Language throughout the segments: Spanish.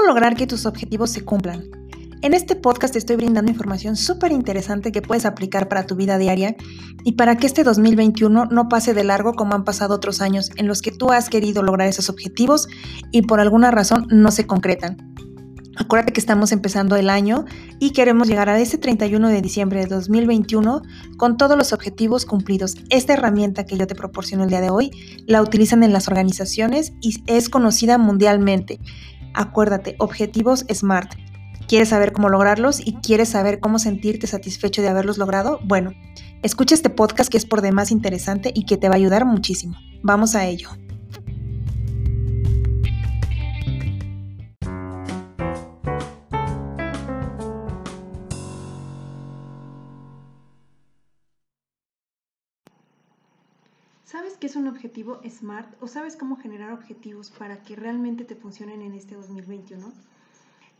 ¿Cómo lograr que tus objetivos se cumplan? En este podcast te estoy brindando información súper interesante que puedes aplicar para tu vida diaria y para que este 2021 no pase de largo como han pasado otros años en los que tú has querido lograr esos objetivos y por alguna razón no se concretan. Acuérdate que estamos empezando el año y queremos llegar a ese 31 de diciembre de 2021 con todos los objetivos cumplidos. Esta herramienta que yo te proporciono el día de hoy la utilizan en las organizaciones y es conocida mundialmente. Acuérdate, objetivos SMART. ¿Quieres saber cómo lograrlos y quieres saber cómo sentirte satisfecho de haberlos logrado? Bueno, escucha este podcast que es por demás interesante y que te va a ayudar muchísimo. Vamos a ello. ¿Sabes qué es un objetivo SMART o sabes cómo generar objetivos para que realmente te funcionen en este 2021?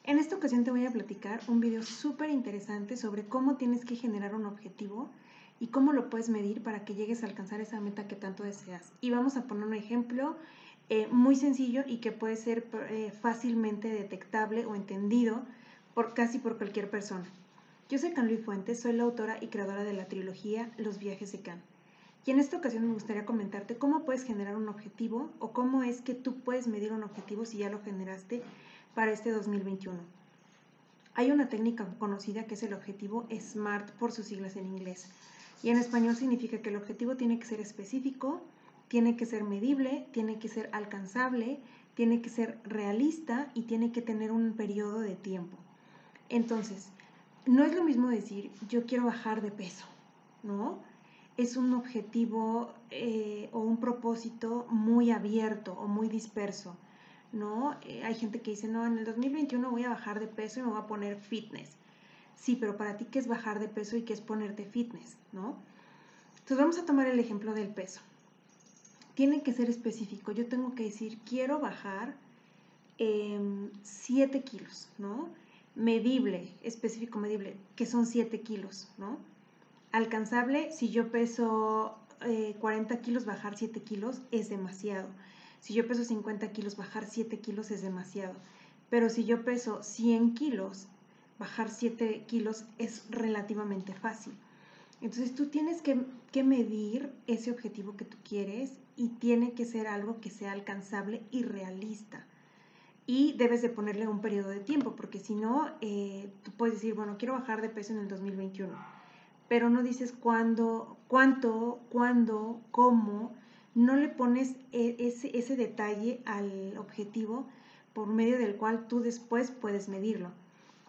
En esta ocasión te voy a platicar un video súper interesante sobre cómo tienes que generar un objetivo y cómo lo puedes medir para que llegues a alcanzar esa meta que tanto deseas. Y vamos a poner un ejemplo eh, muy sencillo y que puede ser eh, fácilmente detectable o entendido por casi por cualquier persona. Yo soy Can Luis Fuentes, soy la autora y creadora de la trilogía Los viajes de Can. Y en esta ocasión me gustaría comentarte cómo puedes generar un objetivo o cómo es que tú puedes medir un objetivo si ya lo generaste para este 2021. Hay una técnica conocida que es el objetivo SMART por sus siglas en inglés. Y en español significa que el objetivo tiene que ser específico, tiene que ser medible, tiene que ser alcanzable, tiene que ser realista y tiene que tener un periodo de tiempo. Entonces, no es lo mismo decir yo quiero bajar de peso, ¿no? Es un objetivo eh, o un propósito muy abierto o muy disperso, ¿no? Eh, hay gente que dice, no, en el 2021 voy a bajar de peso y me voy a poner fitness. Sí, pero para ti, ¿qué es bajar de peso y qué es ponerte fitness, ¿no? Entonces vamos a tomar el ejemplo del peso. Tiene que ser específico. Yo tengo que decir, quiero bajar 7 em, kilos, ¿no? Medible, específico, medible, que son 7 kilos, ¿no? Alcanzable, si yo peso 40 eh, kilos, bajar 7 kilos es demasiado. Si yo peso 50 kilos, bajar 7 kilos es demasiado. Pero si yo peso 100 kilos, bajar 7 kilos es relativamente fácil. Entonces tú tienes que, que, medir ese objetivo que tú quieres y tiene que ser algo que sea alcanzable y realista. Y debes de ponerle un periodo de tiempo, porque si no, eh, puedes decir, bueno, quiero bajar de peso en el 2021 pero no dices cuándo, cuánto, cuándo, cómo, no le pones e, ese, detalle al objetivo por medio del cual tú después puedes medirlo.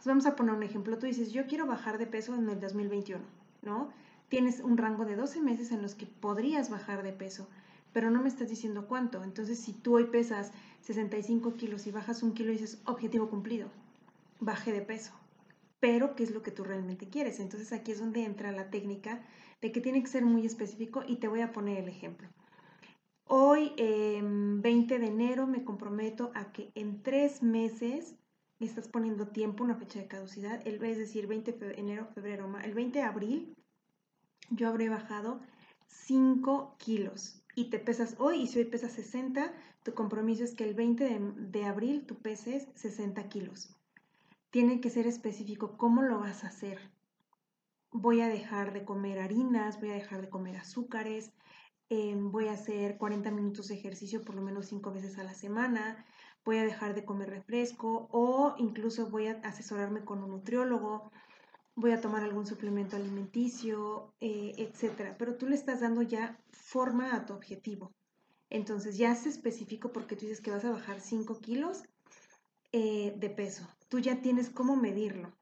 vamos a poner un ejemplo. Tú dices, yo quiero bajar de peso en el 2021, ¿no? Tienes un rango de 12 meses en los que podrías bajar de peso, pero no me estás diciendo cuánto. Entonces, si tú hoy pesas 65 kilos y bajas un kilo, dices, objetivo cumplido, bajé de peso pero qué es lo que tú realmente quieres. Entonces aquí es donde entra la técnica de que tiene que ser muy específico y te voy a poner el ejemplo. Hoy, 20 em, de enero, me comprometo a que en tres meses me estás poniendo tiempo, una fecha de caducidad, el, es decir, 20 de enero, febrero, el 20 de abril, yo habré bajado 5 kilos y te pesas hoy y si hoy pesas 60, tu compromiso es que el 20 de, de abril tú peses 60 kilos tiene que ser específico cómo lo vas a hacer. Voy a dejar de comer harinas, voy a dejar de comer azúcares, em, voy a hacer 40 minutos de ejercicio por lo menos 5 veces a la semana, voy a dejar de comer refresco o incluso voy a asesorarme con un nutriólogo, voy a tomar algún suplemento alimenticio, eh, etc. Pero tú le estás dando ya forma a tu objetivo. Entonces ya es específico porque tú dices que vas a bajar 5 kilos eh, de peso. Tú ya tienes cómo medirlo.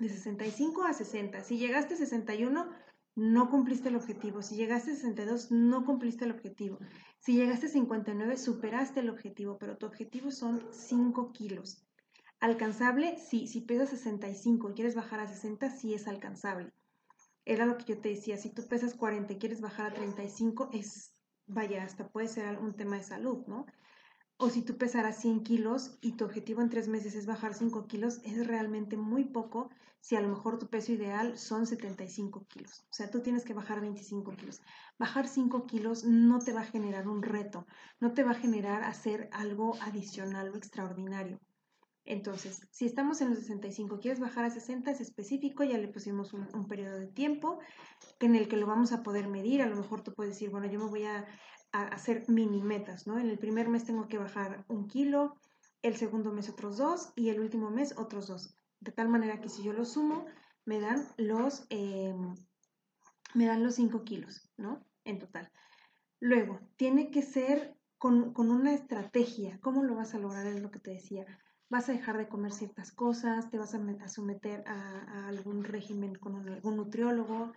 De 65 a 60. Si llegaste a 61, no cumpliste el objetivo. Si llegaste a 62, no cumpliste el objetivo. Si llegaste a 59, superaste el objetivo, pero tu objetivo son 5 kilos. ¿Alcanzable? Sí. Si pesas 65 y quieres bajar a 60, sí es alcanzable. Era lo que yo te decía. Si tú pesas 40 y quieres bajar a 35, es, vaya, hasta puede ser un tema de salud, ¿no? O si tú pesaras 100 kilos y tu objetivo en tres meses es bajar 5 kilos, es realmente muy poco si a lo mejor tu peso ideal son 75 kilos. O sea, tú tienes que bajar 25 kilos. Bajar 5 kilos no te va a generar un reto, no te va a generar hacer algo adicional o extraordinario. Entonces, si estamos en los 65, quieres bajar a 60, es específico, ya le pusimos un, un, periodo de tiempo en el que lo vamos a poder medir. A lo mejor tú puedes decir, bueno, yo me voy a, a hacer mini metas, ¿no? En el primer mes tengo que bajar un kilo, el segundo mes otros dos y el último mes otros dos. De tal manera que si yo lo sumo, me dan los, eh, me dan los 5 kilos, ¿no? En total. Luego, tiene que ser con, con, una estrategia. ¿Cómo lo vas a lograr? Es lo que te decía. Vas a dejar de comer ciertas cosas, te vas a, a someter a, algún régimen con algún nutriólogo,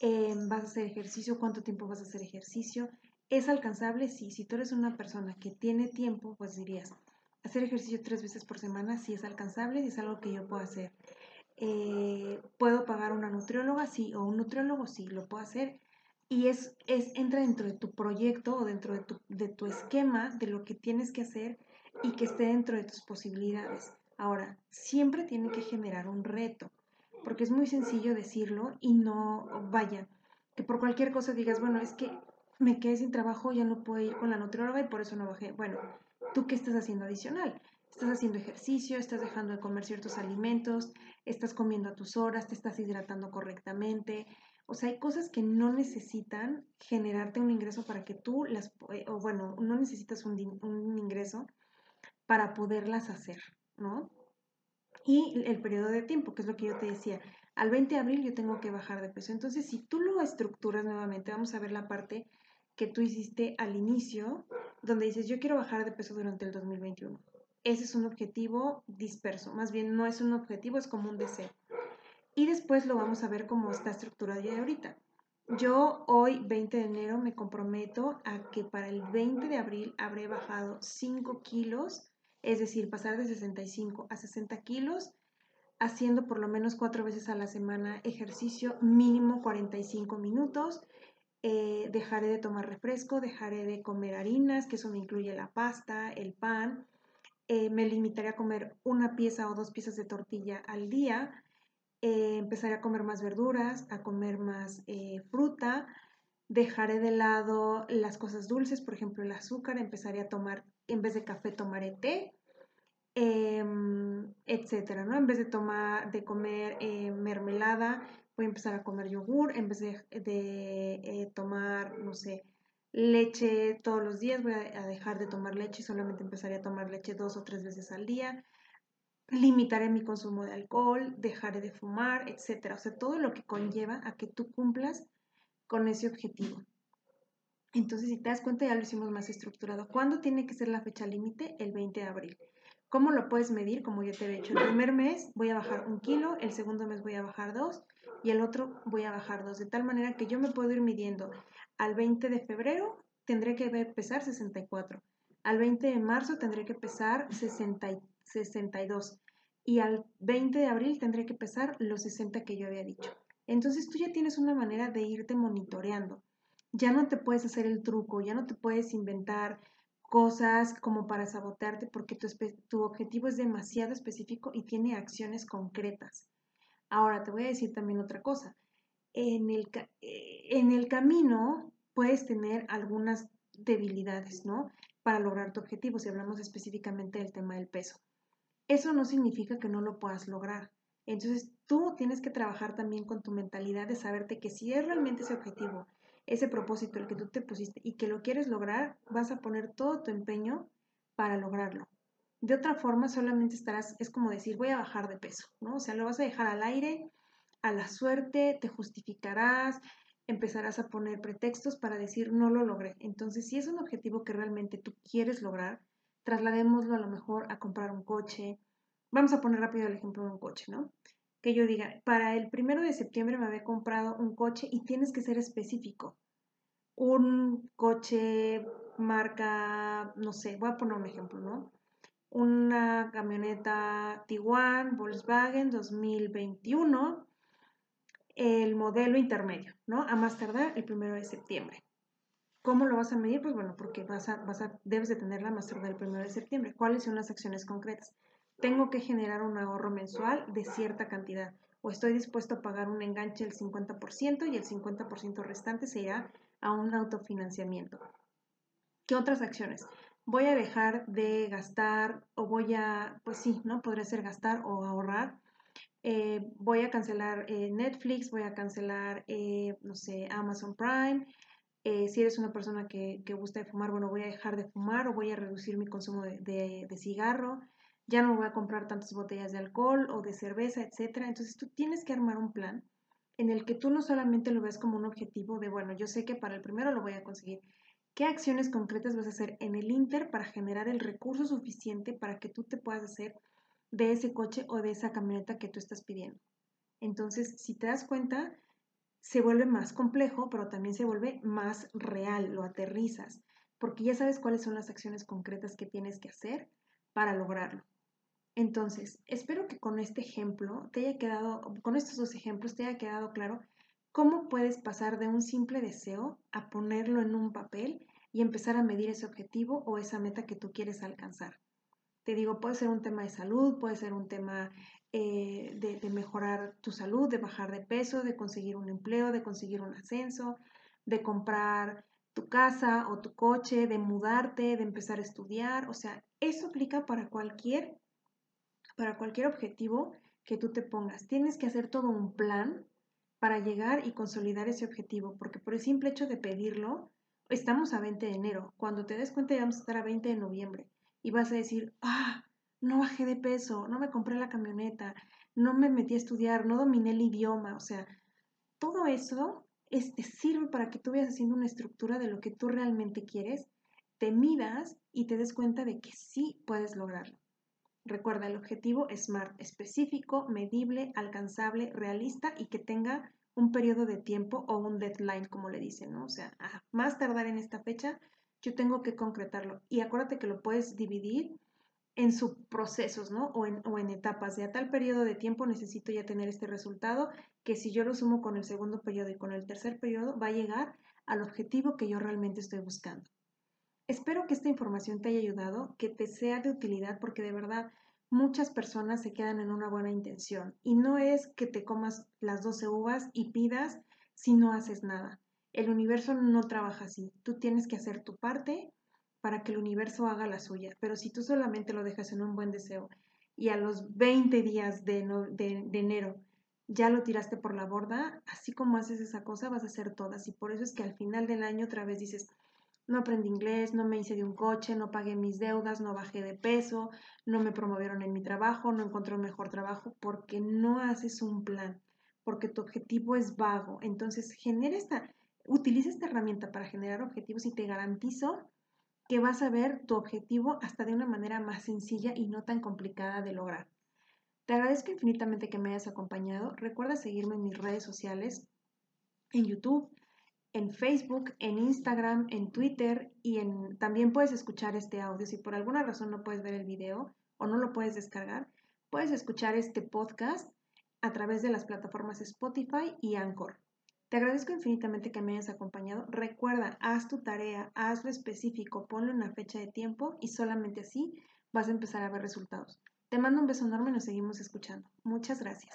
eh, vas a hacer ejercicio, cuánto tiempo vas a hacer ejercicio. ¿Es alcanzable? Sí. Si tú eres una persona que tiene tiempo, pues dirías, hacer ejercicio tres veces por semana sí es alcanzable, es algo que yo puedo hacer. Eh, ¿Puedo pagar una nutrióloga? Sí, o un nutriólogo, sí, lo puedo hacer. Y es, es, entra dentro de tu proyecto o dentro de tu, de tu esquema de lo que tienes que hacer y que esté dentro de tus posibilidades. Ahora, siempre tiene que generar un reto, porque es muy sencillo decirlo y no, vaya, que por cualquier cosa digas, bueno, es que me quedé sin trabajo, ya no puedo ir con la nutrióloga y por eso no bajé. Bueno, ¿tú qué estás haciendo adicional? Estás haciendo ejercicio, estás dejando de comer ciertos alimentos, estás comiendo a tus horas, te estás hidratando correctamente. O sea, hay cosas que no necesitan generarte un ingreso para que tú las, eh, o bueno, no necesitas un, un ingreso para poderlas hacer, ¿no? Y el periodo de tiempo, que es lo que yo te decía, al 20 de abril yo tengo que bajar de peso. Entonces, si tú lo estructuras nuevamente, vamos a ver la parte que tú hiciste al inicio, donde dices, yo quiero bajar de peso durante el 2021. Ese es un objetivo disperso, más bien no es un objetivo, es como un deseo. Y después lo vamos a ver cómo está estructurado ya ahorita. Yo hoy, 20 de enero, me comprometo a que para el 20 de abril habré bajado 5 kilos, es decir, pasar de 65 a 60 kilos, haciendo por lo menos cuatro veces a la semana ejercicio, mínimo 45 minutos, eh, dejaré de tomar refresco, dejaré de comer harinas, que eso me incluye la pasta, el pan, eh, me limitaré a comer una pieza o dos piezas de tortilla al día, eh, empezaré a comer más verduras, a comer más fruta, dejaré de lado las cosas dulces, por ejemplo el azúcar, empezaré a tomar, en vez de café tomaré té, em, etcétera, ¿no? En vez de tomar, de comer mermelada, voy a empezar a comer yogur, en vez de, eh, tomar, no sé, leche todos los días, voy a, dejar de tomar leche y solamente empezaré a tomar leche dos o tres veces al día. Limitaré mi consumo de alcohol, dejaré de fumar, etcétera. O sea, todo lo que conlleva a que tú cumplas con ese objetivo. Entonces, si te das cuenta, ya lo hicimos más estructurado. ¿Cuándo tiene que ser la fecha límite? El 20 de abril. ¿Cómo lo puedes medir? Como yo te he dicho, el primer mes voy a bajar un kilo, el segundo mes voy a bajar dos y el otro voy a bajar dos, de tal manera que yo me puedo ir midiendo. Al 20 de febrero tendré que pesar 64, al 20 de marzo tendré que pesar 60, 62 y al 20 de abril tendré que pesar los 60 que yo había dicho. Entonces tú ya tienes una manera de irte monitoreando. Ya no te puedes hacer el truco, ya no te puedes inventar cosas como para sabotearte porque tu, tu objetivo es demasiado específico y tiene acciones concretas. Ahora te voy a decir también otra cosa. En el, eh, en el camino puedes tener algunas debilidades, ¿no? Para lograr tu objetivo, si hablamos específicamente del tema del peso. Eso no significa que no lo puedas lograr. Entonces tú tienes que trabajar también con tu mentalidad de saberte que si es realmente ese objetivo, ese propósito el que tú te pusiste y que lo quieres lograr, vas a poner todo tu empeño para lograrlo. De otra forma, solamente estarás, es como decir, voy a bajar de peso, ¿no? O sea, lo vas a dejar al aire, a la suerte, te justificarás, empezarás a poner pretextos para decir, no lo logré. Entonces, si es un objetivo que realmente tú quieres lograr, trasladémoslo a lo mejor a comprar un coche. Vamos a poner rápido el ejemplo de un coche, ¿no? Que yo diga, para el primero de septiembre me había comprado un coche y tienes que ser específico. Un coche marca, no sé, voy a poner un ejemplo, ¿no? una camioneta Tiguan Volkswagen 2021, el modelo intermedio, ¿no? A más tardar el primero de septiembre. ¿Cómo lo vas a medir? Pues bueno, porque vas a, vas a, debes de tenerla más tardar el primero de septiembre. ¿Cuáles son las acciones concretas? Tengo que generar un ahorro mensual de cierta cantidad o estoy dispuesto a pagar un enganche del 50% y el 50% restante se irá a un autofinanciamiento. ¿Qué otras acciones? voy a dejar de gastar o voy a, pues sí, ¿no? Podría ser gastar o ahorrar. Eh, voy a cancelar eh, Netflix, voy a cancelar, eh, no sé, Amazon Prime. si eres una persona que, que, gusta de fumar, bueno, voy a dejar de fumar o voy a reducir mi consumo de, de, de cigarro. Ya no voy a comprar tantas botellas de alcohol o de cerveza, etc. Entonces tú tienes que armar un plan en el que tú no solamente lo ves como un objetivo de, bueno, yo sé que para el primero lo voy a conseguir, ¿Qué acciones concretas vas a hacer en el Inter para generar el recurso suficiente para que tú te puedas hacer de ese coche o de esa camioneta que tú estás pidiendo? Entonces, si te das cuenta, se vuelve más complejo, pero también se vuelve más real, lo aterrizas, porque ya sabes cuáles son las acciones concretas que tienes que hacer para lograrlo. Entonces, espero que con este ejemplo te haya quedado, con estos dos ejemplos te haya quedado claro ¿Cómo puedes pasar de un simple deseo a ponerlo en un papel y empezar a medir ese objetivo o esa meta que tú quieres alcanzar? Te digo, puede ser un tema de salud, puede ser un tema eh, de, mejorar tu salud, de bajar de peso, de conseguir un empleo, de conseguir un ascenso, de comprar tu casa o tu coche, de mudarte, de empezar a estudiar. O sea, eso aplica para cualquier, para cualquier objetivo que tú te pongas. Tienes que hacer todo un plan para llegar y consolidar ese objetivo, porque por el simple hecho de pedirlo, estamos a 20 de enero. Cuando te des cuenta ya vamos a estar a 20 de noviembre y vas a decir, ah, no bajé de peso, no me compré la camioneta, no me metí a estudiar, no dominé el idioma, o sea, todo eso te sirve para que tú vayas haciendo una estructura de lo que tú realmente quieres, te midas y te des cuenta de que sí puedes lograrlo. Recuerda, el objetivo SMART, específico, medible, alcanzable, realista y que tenga un periodo de tiempo o un deadline, como le dicen, ¿no? O sea, a más tardar en esta fecha, yo tengo que concretarlo. Y acuérdate que lo puedes dividir en subprocesos, ¿no? O en, o en etapas. De a tal periodo de tiempo necesito ya tener este resultado, que si yo lo sumo con el segundo periodo y con el tercer periodo, va a llegar al objetivo que yo realmente estoy buscando. Espero que esta información te haya ayudado, que te sea de utilidad, porque de verdad muchas personas se quedan en una buena intención y no es que te comas las 12 uvas y pidas si no haces nada. El universo no trabaja así. Tú tienes que hacer tu parte para que el universo haga la suya. Pero si tú solamente lo dejas en un buen deseo y a los 20 días de, de, enero ya lo tiraste por la borda, así como haces esa cosa, vas a hacer todas. Y por eso es que al final del año otra vez dices, no aprendí inglés, no me hice de un coche, no pagué mis deudas, no bajé de peso, no me promovieron en mi trabajo, no encontré un mejor trabajo, porque no haces un plan, porque tu objetivo es vago. Entonces, genera esta, utiliza esta herramienta para generar objetivos y te garantizo que vas a ver tu objetivo hasta de una manera más sencilla y no tan complicada de lograr. Te agradezco infinitamente que me hayas acompañado. Recuerda seguirme en mis redes sociales, en YouTube, en Facebook, en Instagram, en Twitter y en, también puedes escuchar este audio. Si por alguna razón no puedes ver el video o no lo puedes descargar, puedes escuchar este podcast a través de las plataformas Spotify y Anchor. Te agradezco infinitamente que me hayas acompañado. Recuerda, haz tu tarea, hazlo específico, ponle una fecha de tiempo y solamente así vas a empezar a ver resultados. Te mando un beso enorme y nos seguimos escuchando. Muchas gracias.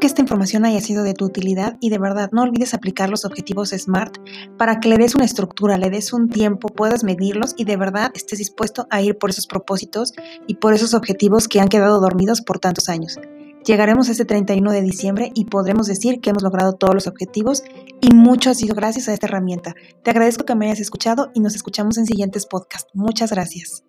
Que esta información haya sido de tu utilidad y de verdad no olvides aplicar los objetivos SMART para que le des una estructura, le des un tiempo, puedas medirlos y de verdad estés dispuesto a ir por esos propósitos y por esos objetivos que han quedado dormidos por tantos años. Llegaremos este 31 de diciembre y podremos decir que hemos logrado todos los objetivos y mucho ha sido gracias a esta herramienta. Te agradezco que me hayas escuchado y nos escuchamos en siguientes podcasts. Muchas gracias.